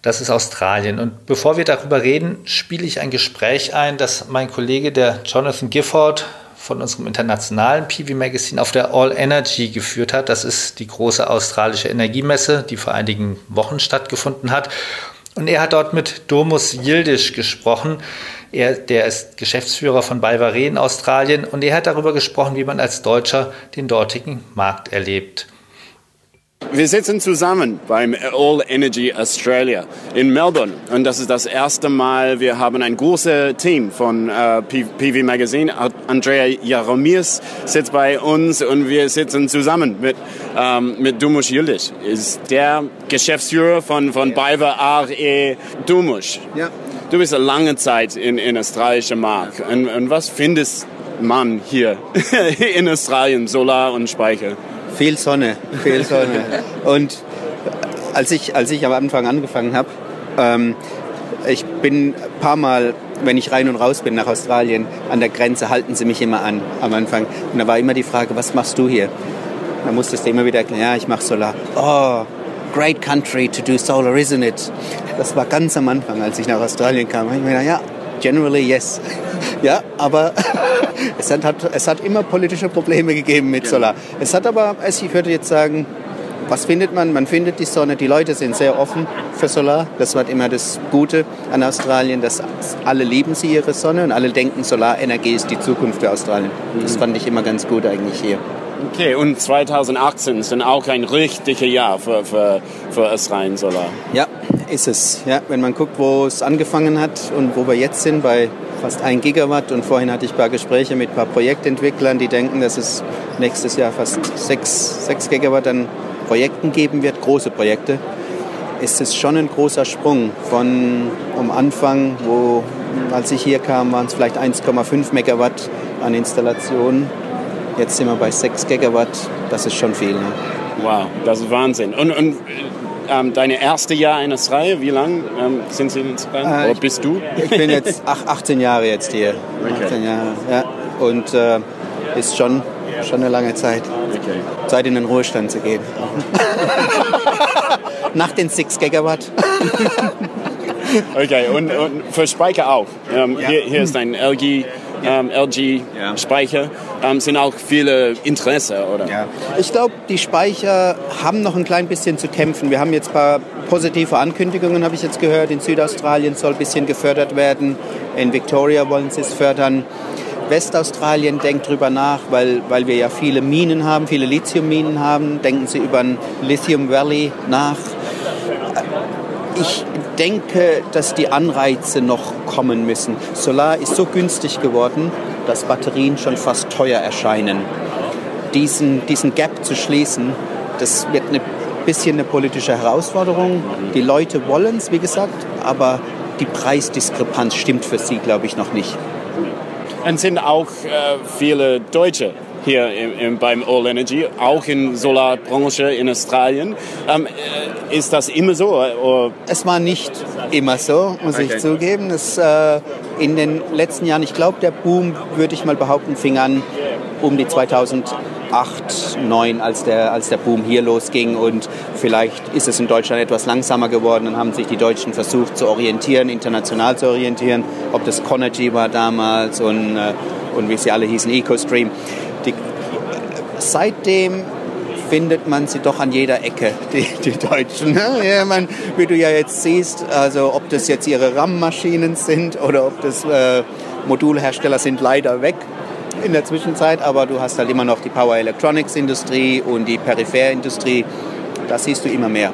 Das ist Australien. Und bevor wir darüber reden, spiele ich ein Gespräch ein, das mein Kollege, der Jonathan Gifford von unserem internationalen PV Magazine auf der All Energy geführt hat. Das ist die große australische Energiemesse, die vor einigen Wochen stattgefunden hat. Und er hat dort mit Domus Yildiz gesprochen. Er, der ist Geschäftsführer von Balvare in Australien und er hat darüber gesprochen, wie man als Deutscher den dortigen Markt erlebt. Wir sitzen zusammen beim All Energy Australia in Melbourne und das ist das erste Mal, wir haben ein großes Team von äh, PV Magazine. Andrea Jaromirs sitzt bei uns und wir sitzen zusammen mit, ähm, mit Dumush Yildiz, ist der Geschäftsführer von, von Biver ARE Dumush. Ja. Du bist eine lange Zeit in, in australischen Markt und, und was findest man hier in Australien, Solar und Speicher? Viel Sonne, viel Sonne. Und als ich, als ich am Anfang angefangen habe, ähm, ich bin ein paar Mal, wenn ich rein und raus bin nach Australien, an der Grenze halten sie mich immer an am Anfang. Und da war immer die Frage, was machst du hier? Da musstest du immer wieder erklären, ja, ich mache Solar. Oh, great country to do solar, isn't it? Das war ganz am Anfang, als ich nach Australien kam. Ich mir gedacht, ja, generally yes. Ja, aber es hat, es hat immer politische Probleme gegeben mit Solar. Es hat aber, also ich würde jetzt sagen, was findet man? Man findet die Sonne. Die Leute sind sehr offen für Solar. Das war immer das Gute an Australien, dass alle lieben sie ihre Sonne und alle denken, Solarenergie ist die Zukunft für Australien. Das fand ich immer ganz gut eigentlich hier. Okay, und 2018 ist dann auch ein richtiges Jahr für, für, für Australien Solar. Ja, ist es. Ja, wenn man guckt, wo es angefangen hat und wo wir jetzt sind, bei fast 1 Gigawatt. Und vorhin hatte ich ein paar Gespräche mit ein paar Projektentwicklern, die denken, dass es nächstes Jahr fast 6, 6 Gigawatt an Projekten geben wird, große Projekte, ist es schon ein großer Sprung von am Anfang, wo als ich hier kam, waren es vielleicht 1,5 Megawatt an Installationen. Jetzt sind wir bei 6 Gigawatt. Das ist schon viel. Ne? Wow, das ist Wahnsinn. Und, und ähm, deine erste Jahr in Australien, wie lange ähm, sind Sie in Australien? Äh, Oder bist du? Ich bin jetzt ach, 18 Jahre jetzt hier. Okay. 18 Jahre, ja. Und äh, ist schon, schon eine lange Zeit. Okay. Zeit in den Ruhestand zu gehen. Nach den 6 Gigawatt. okay, und, und für Speicher auch. Ähm, ja. hier, hier ist ein LG ähm, LG-Speicher, ähm, sind auch viele Interesse, oder? Ja. Ich glaube, die Speicher haben noch ein klein bisschen zu kämpfen. Wir haben jetzt ein paar positive Ankündigungen, habe ich jetzt gehört. In Südaustralien soll ein bisschen gefördert werden. In Victoria wollen sie es fördern. Westaustralien denkt darüber nach, weil, weil wir ja viele Minen haben, viele Lithiumminen haben, denken sie über ein Lithium Valley nach. Ich denke, dass die Anreize noch kommen müssen. Solar ist so günstig geworden, dass Batterien schon fast teuer erscheinen. Diesen, diesen Gap zu schließen, das wird ein bisschen eine politische Herausforderung. Die Leute wollen es, wie gesagt, aber die Preisdiskrepanz stimmt für sie, glaube ich, noch nicht. Und sind auch äh, viele Deutsche hier im, im, beim All Energy, auch in Solarbranche in Australien. Ähm, äh, ist das immer so? Oder? Es war nicht immer so, muss okay. ich zugeben. Es, äh, in den letzten Jahren, ich glaube, der Boom, würde ich mal behaupten, fing an um die 2008, 2009, als der, als der Boom hier losging. Und vielleicht ist es in Deutschland etwas langsamer geworden. Dann haben sich die Deutschen versucht zu orientieren, international zu orientieren. Ob das Conergy war damals und, äh, und wie sie alle hießen, EcoStream seitdem findet man sie doch an jeder Ecke, die, die Deutschen. Ne? Ja, man, wie du ja jetzt siehst, also ob das jetzt ihre RAM-Maschinen sind oder ob das äh, Modulhersteller sind leider weg in der Zwischenzeit, aber du hast halt immer noch die Power Electronics Industrie und die Peripherindustrie. Da siehst du immer mehr.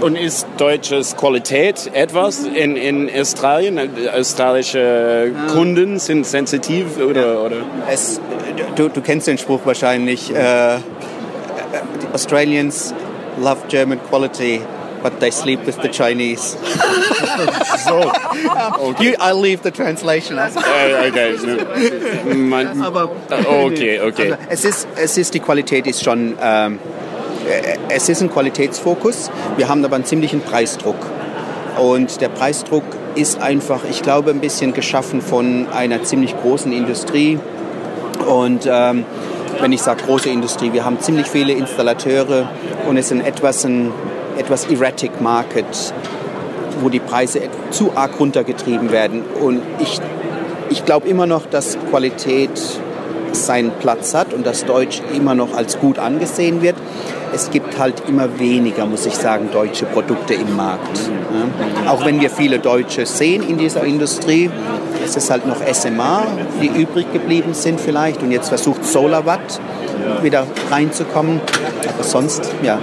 Und ist deutsches Qualität etwas in, in Australien? Australische Kunden sind sensitiv oder? oder? Es, du, du kennst den Spruch wahrscheinlich. Äh, Australians love German quality, but they sleep with the Chinese. so, okay. You, I'll leave the translation. Uh, okay. Man, Aber, okay, okay. Also, es, ist, es ist, die Qualität ist schon, ähm, es ist ein Qualitätsfokus. Wir haben aber einen ziemlichen Preisdruck. Und der Preisdruck ist einfach, ich glaube, ein bisschen geschaffen von einer ziemlich großen Industrie. Und ähm, wenn ich sage große Industrie, wir haben ziemlich viele Installateure und es ist etwas ein etwas erratic Market, wo die Preise zu arg runtergetrieben werden. Und ich, ich glaube immer noch, dass Qualität seinen Platz hat und dass Deutsch immer noch als gut angesehen wird. Es gibt halt immer weniger, muss ich sagen, deutsche Produkte im Markt. Ja. Auch wenn wir viele Deutsche sehen in dieser Industrie, es ist halt noch SMA, die übrig geblieben sind vielleicht und jetzt versucht SolarWatt wieder reinzukommen. Aber sonst, ja,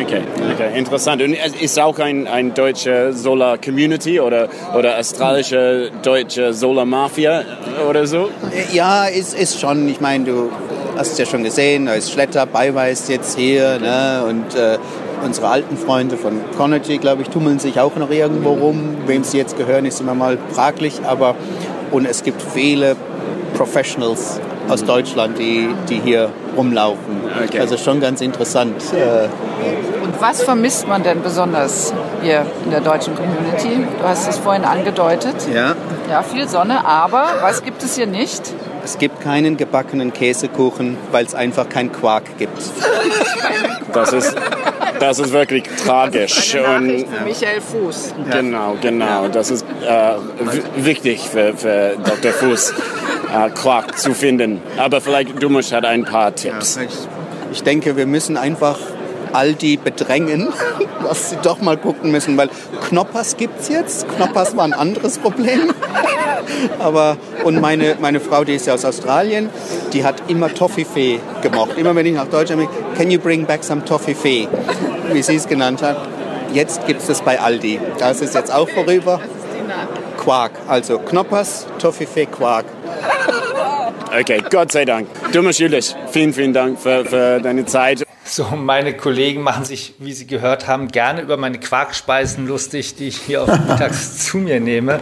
Okay, okay, interessant. Und ist auch ein, ein deutsche Solar-Community oder, oder australische deutsche Solar-Mafia oder so? Ja, ist, ist schon. Ich meine, du hast es ja schon gesehen, da ist Schletter, Beiweis jetzt hier ne? und äh, unsere alten Freunde von Conergy, glaube ich, tummeln sich auch noch irgendwo rum. Wem sie jetzt gehören, ist immer mal fraglich, aber und es gibt viele Professionals aus Deutschland, die, die hier rumlaufen. Okay. Also schon ganz interessant. Äh, Und was vermisst man denn besonders hier in der deutschen Community? Du hast es vorhin angedeutet. Ja. Ja, viel Sonne, aber was gibt es hier nicht? Es gibt keinen gebackenen Käsekuchen, weil es einfach keinen Quark gibt. Das ist, das ist wirklich tragisch. Eine Nachricht für Michael Fuß. Genau, genau. Das ist äh, wichtig für, für Dr. Fuß äh, Quark zu finden. Aber vielleicht Dumisch hat ein paar Tipps. Ja, ich denke, wir müssen einfach all die bedrängen, dass sie doch mal gucken müssen, weil Knoppers gibt es jetzt. Knoppers war ein anderes Problem. Aber, und meine, meine Frau, die ist ja aus Australien, die hat immer Toffifee gemocht. Immer wenn ich nach Deutschland bin, can you bring back some Toffifee? Wie sie es genannt hat. Jetzt gibt es das bei Aldi. Das ist jetzt auch vorüber. Quark, also Knoppers, Toffifee, Quark. Okay, Gott sei Dank. Thomas Jülich, vielen, vielen Dank für, für deine Zeit. So, meine Kollegen machen sich, wie Sie gehört haben, gerne über meine Quarkspeisen lustig, die ich hier auf mittags zu mir nehme.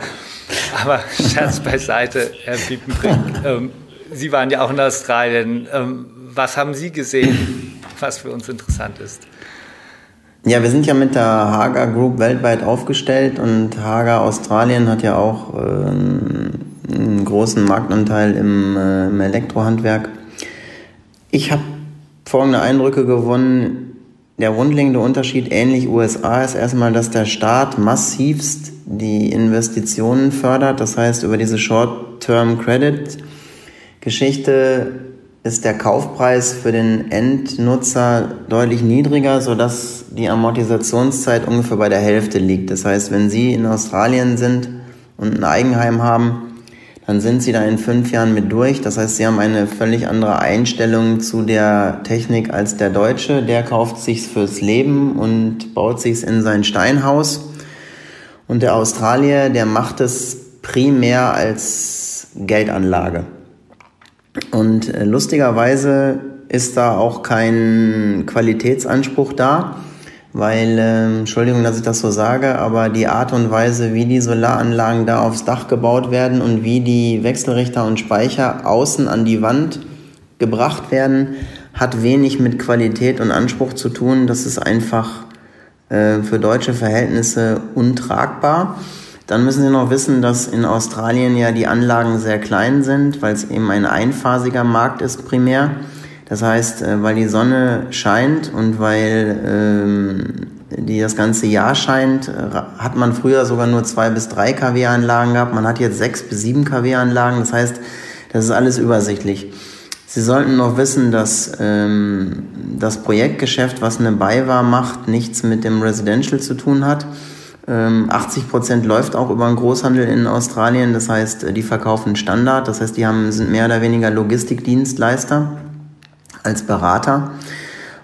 Aber Scherz beiseite, Herr Piepenbrink. Ähm, Sie waren ja auch in Australien. Ähm, was haben Sie gesehen, was für uns interessant ist? Ja, wir sind ja mit der Haga Group weltweit aufgestellt und Haga Australien hat ja auch äh, einen großen Marktanteil im, äh, im Elektrohandwerk. Ich habe folgende Eindrücke gewonnen. Der grundlegende Unterschied, ähnlich USA, ist erstmal, dass der Staat massivst die Investitionen fördert. Das heißt, über diese Short-Term Credit Geschichte ist der Kaufpreis für den Endnutzer deutlich niedriger, sodass die Amortisationszeit ungefähr bei der Hälfte liegt. Das heißt, wenn Sie in Australien sind und ein Eigenheim haben, dann sind Sie da in fünf Jahren mit durch. Das heißt, Sie haben eine völlig andere Einstellung zu der Technik als der Deutsche. Der kauft sich's fürs Leben und baut sich's in sein Steinhaus. Und der Australier, der macht es primär als Geldanlage. Und äh, lustigerweise ist da auch kein Qualitätsanspruch da, weil, äh, Entschuldigung, dass ich das so sage, aber die Art und Weise, wie die Solaranlagen da aufs Dach gebaut werden und wie die Wechselrichter und Speicher außen an die Wand gebracht werden, hat wenig mit Qualität und Anspruch zu tun. Das ist einfach äh, für deutsche Verhältnisse untragbar. Dann müssen Sie noch wissen, dass in Australien ja die Anlagen sehr klein sind, weil es eben ein einphasiger Markt ist primär. Das heißt, äh, weil die Sonne scheint und weil ähm, die das ganze Jahr scheint, äh, hat man früher sogar nur zwei bis drei kW-Anlagen gehabt. Man hat jetzt sechs bis sieben kW-Anlagen. Das heißt, das ist alles übersichtlich. Sie sollten noch wissen, dass ähm, das Projektgeschäft, was eine BayWa macht, nichts mit dem Residential zu tun hat. 80 ähm, Prozent läuft auch über den Großhandel in Australien. Das heißt, äh, die verkaufen Standard. Das heißt, die haben, sind mehr oder weniger Logistikdienstleister als Berater.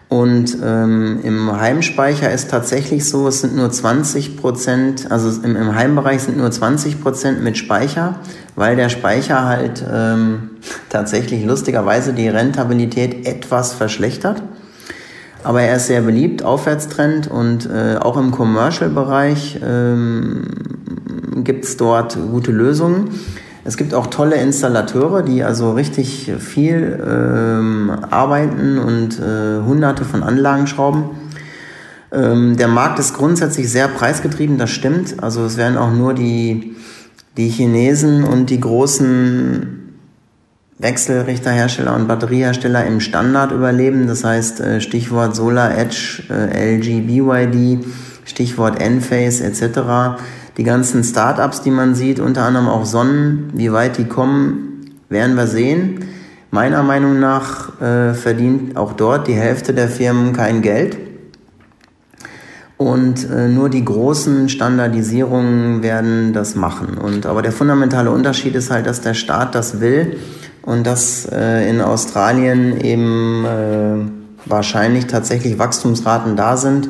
Und ähm, im Heimspeicher ist tatsächlich so, es sind nur 20 Prozent, also im, im Heimbereich sind nur 20 Prozent mit Speicher, weil der Speicher halt ähm, tatsächlich lustigerweise die Rentabilität etwas verschlechtert. Aber er ist sehr beliebt, Aufwärtstrend und äh, auch im Commercial-Bereich ähm, gibt es dort gute Lösungen. Es gibt auch tolle Installateure, die also richtig viel ähm, arbeiten und äh, hunderte von Anlagen schrauben. Ähm, der Markt ist grundsätzlich sehr preisgetrieben, das stimmt. Also es werden auch nur die, die Chinesen und die großen Wechselrichterhersteller und Batteriehersteller im Standard überleben. Das heißt, äh, Stichwort Solar Edge, äh, LG, BYD, Stichwort Enphase etc. Die ganzen Startups, die man sieht, unter anderem auch Sonnen, wie weit die kommen, werden wir sehen. Meiner Meinung nach äh, verdient auch dort die Hälfte der Firmen kein Geld. Und äh, nur die großen Standardisierungen werden das machen. Und, aber der fundamentale Unterschied ist halt, dass der Staat das will und dass äh, in Australien eben äh, wahrscheinlich tatsächlich Wachstumsraten da sind.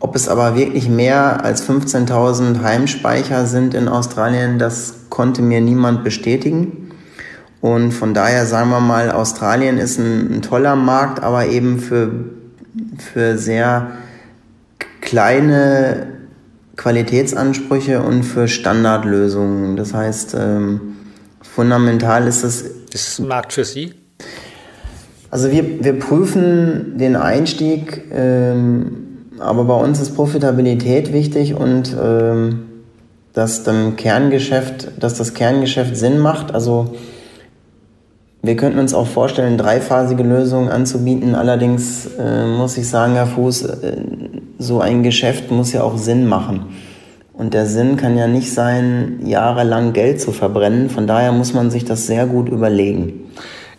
Ob es aber wirklich mehr als 15.000 Heimspeicher sind in Australien, das konnte mir niemand bestätigen. Und von daher sagen wir mal, Australien ist ein, ein toller Markt, aber eben für, für sehr kleine Qualitätsansprüche und für Standardlösungen. Das heißt, ähm, fundamental ist es ist es ein Markt für Sie? Also wir, wir prüfen den Einstieg, ähm, aber bei uns ist Profitabilität wichtig und ähm, dass dem Kerngeschäft, dass das Kerngeschäft Sinn macht. Also wir könnten uns auch vorstellen, dreiphasige Lösungen anzubieten. Allerdings äh, muss ich sagen, Herr Fuß, äh, so ein Geschäft muss ja auch Sinn machen. Und der Sinn kann ja nicht sein, jahrelang Geld zu verbrennen. Von daher muss man sich das sehr gut überlegen.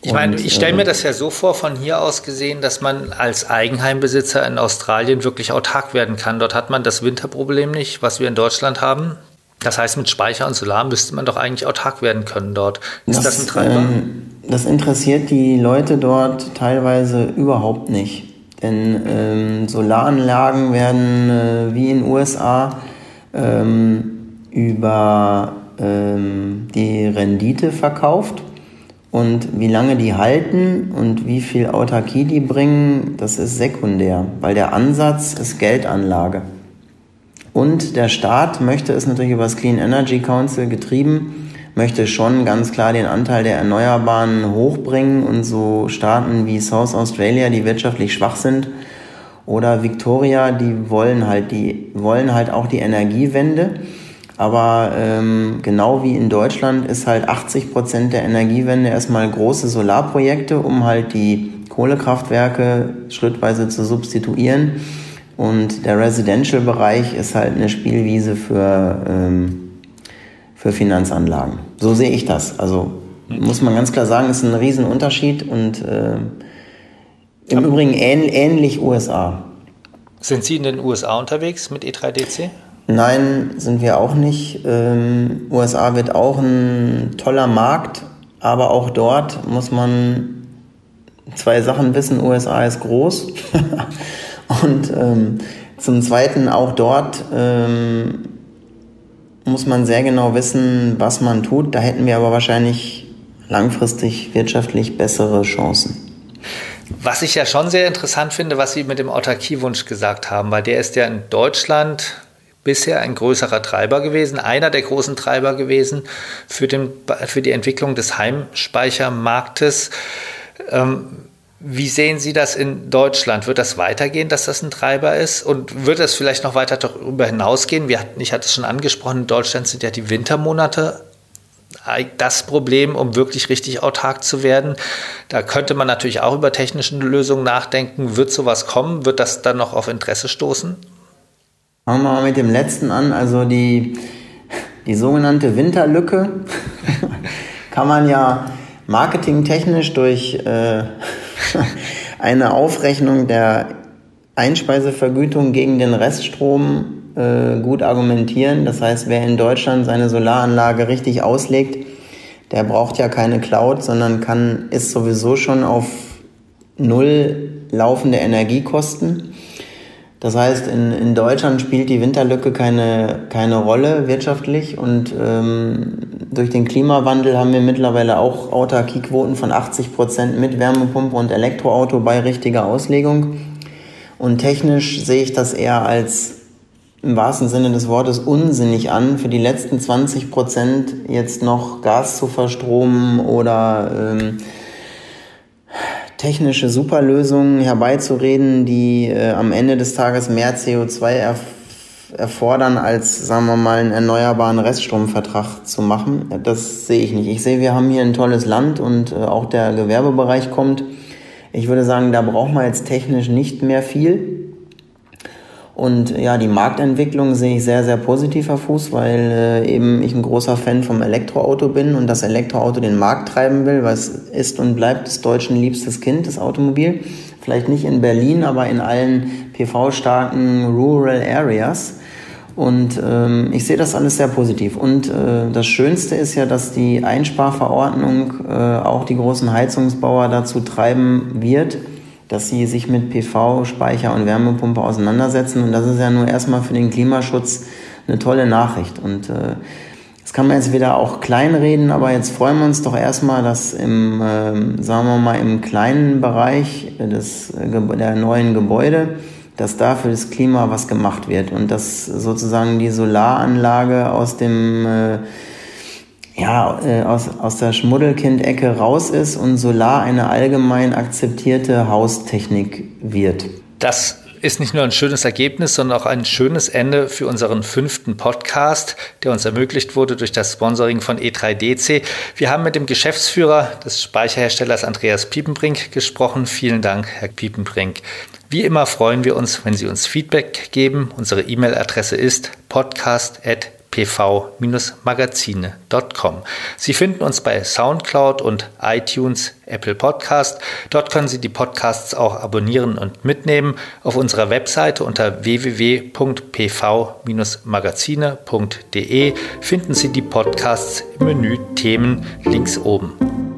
Ich meine, ich stelle mir äh, das ja so vor, von hier aus gesehen, dass man als Eigenheimbesitzer in Australien wirklich autark werden kann. Dort hat man das Winterproblem nicht, was wir in Deutschland haben. Das heißt, mit Speicher und Solar müsste man doch eigentlich autark werden können dort. Ist das, das ein Treiber? Ähm, das interessiert die Leute dort teilweise überhaupt nicht. Denn ähm, Solaranlagen werden äh, wie in den USA ähm, über ähm, die Rendite verkauft Und wie lange die halten und wie viel Autarkie die bringen, das ist sekundär, weil der Ansatz ist Geldanlage. Und der Staat möchte es natürlich über das Clean Energy Council getrieben, möchte schon ganz klar den Anteil der Erneuerbaren hochbringen und so Staaten wie South Australia, die wirtschaftlich schwach sind, oder Victoria, die wollen halt die wollen halt auch die Energiewende. Aber ähm, genau wie in Deutschland ist halt 80 Prozent der Energiewende erstmal große Solarprojekte, um halt die Kohlekraftwerke schrittweise zu substituieren. Und der Residential-Bereich ist halt eine Spielwiese für, ähm, für Finanzanlagen. So sehe ich das. Also muss man ganz klar sagen, ist ein Riesenunterschied und äh, im Aber Übrigen ähn ähnlich USA. Sind Sie in den USA unterwegs mit E3DC? Nein, sind wir auch nicht. Ähm, USA wird auch ein toller Markt, aber auch dort muss man zwei Sachen wissen. USA ist groß und ähm, zum Zweiten auch dort ähm, muss man sehr genau wissen, was man tut. Da hätten wir aber wahrscheinlich langfristig wirtschaftlich bessere Chancen. Was ich ja schon sehr interessant finde, was Sie mit dem Autarkiewunsch gesagt haben, weil der ist ja in Deutschland bisher ein größerer Treiber gewesen, einer der großen Treiber gewesen für, den, für die Entwicklung des Heimspeichermarktes. Ähm, wie sehen Sie das in Deutschland? Wird das weitergehen, dass das ein Treiber ist? Und wird das vielleicht noch weiter darüber hinausgehen? Wir hatten, ich hatte es schon angesprochen, in Deutschland sind ja die Wintermonate das Problem, um wirklich richtig autark zu werden. Da könnte man natürlich auch über technische Lösungen nachdenken. Wird sowas kommen? Wird das dann noch auf Interesse stoßen? Fangen wir mal mit dem letzten an. Also die, die sogenannte Winterlücke kann man ja marketingtechnisch durch äh, eine Aufrechnung der Einspeisevergütung gegen den Reststrom äh, gut argumentieren. Das heißt, wer in Deutschland seine Solaranlage richtig auslegt, der braucht ja keine Cloud, sondern kann, ist sowieso schon auf null laufende Energiekosten. Das heißt, in, in Deutschland spielt die Winterlücke keine, keine Rolle wirtschaftlich und ähm, durch den Klimawandel haben wir mittlerweile auch Autarkiequoten von 80 Prozent mit Wärmepumpe und Elektroauto bei richtiger Auslegung. Und technisch sehe ich das eher als im wahrsten Sinne des Wortes unsinnig an, für die letzten 20 Prozent jetzt noch Gas zu verstromen oder ähm, technische Superlösungen herbeizureden, die äh, am Ende des Tages mehr CO2 erf erfordern, als, sagen wir mal, einen erneuerbaren Reststromvertrag zu machen. Das sehe ich nicht. Ich sehe, wir haben hier ein tolles Land und äh, auch der Gewerbebereich kommt. Ich würde sagen, da braucht man jetzt technisch nicht mehr viel. Und ja, die Marktentwicklung sehe ich sehr, sehr positiv, Herr Fuß, weil äh, eben ich ein großer Fan vom Elektroauto bin und das Elektroauto den Markt treiben will, weil es ist und bleibt des Deutschen liebstes Kind, das Automobil. Vielleicht nicht in Berlin, aber in allen PV-starken Rural Areas. Und ähm, ich sehe das alles sehr positiv. Und äh, das Schönste ist ja, dass die Einsparverordnung äh, auch die großen Heizungsbauer dazu treiben wird, dass sie sich mit PV, Speicher und Wärmepumpe auseinandersetzen. Und das ist ja nur erstmal für den Klimaschutz eine tolle Nachricht. Und äh, das kann man jetzt wieder auch kleinreden, aber jetzt freuen wir uns doch erstmal, dass im, äh, sagen wir mal, im kleinen Bereich des, äh, der neuen Gebäude, dass da für das Klima was gemacht wird und dass sozusagen die Solaranlage aus dem äh, ja, äh, aus, aus der Schmuddelkind-Ecke raus ist und Solar eine allgemein akzeptierte Haustechnik wird. Das ist nicht nur ein schönes Ergebnis, sondern auch ein schönes Ende für unseren fünften Podcast, der uns ermöglicht wurde durch das Sponsoring von E3DC. Wir haben mit dem Geschäftsführer des Speicherherstellers Andreas Piepenbrink gesprochen. Vielen Dank, Herr Piepenbrink. Wie immer freuen wir uns, wenn Sie uns Feedback geben. Unsere E-Mail-Adresse ist podcast@ pv-magazine.com. Sie finden uns bei SoundCloud und iTunes, Apple Podcast. Dort können Sie die Podcasts auch abonnieren und mitnehmen. Auf unserer Webseite unter www.pv-magazine.de finden Sie die Podcasts im Menü Themen links oben.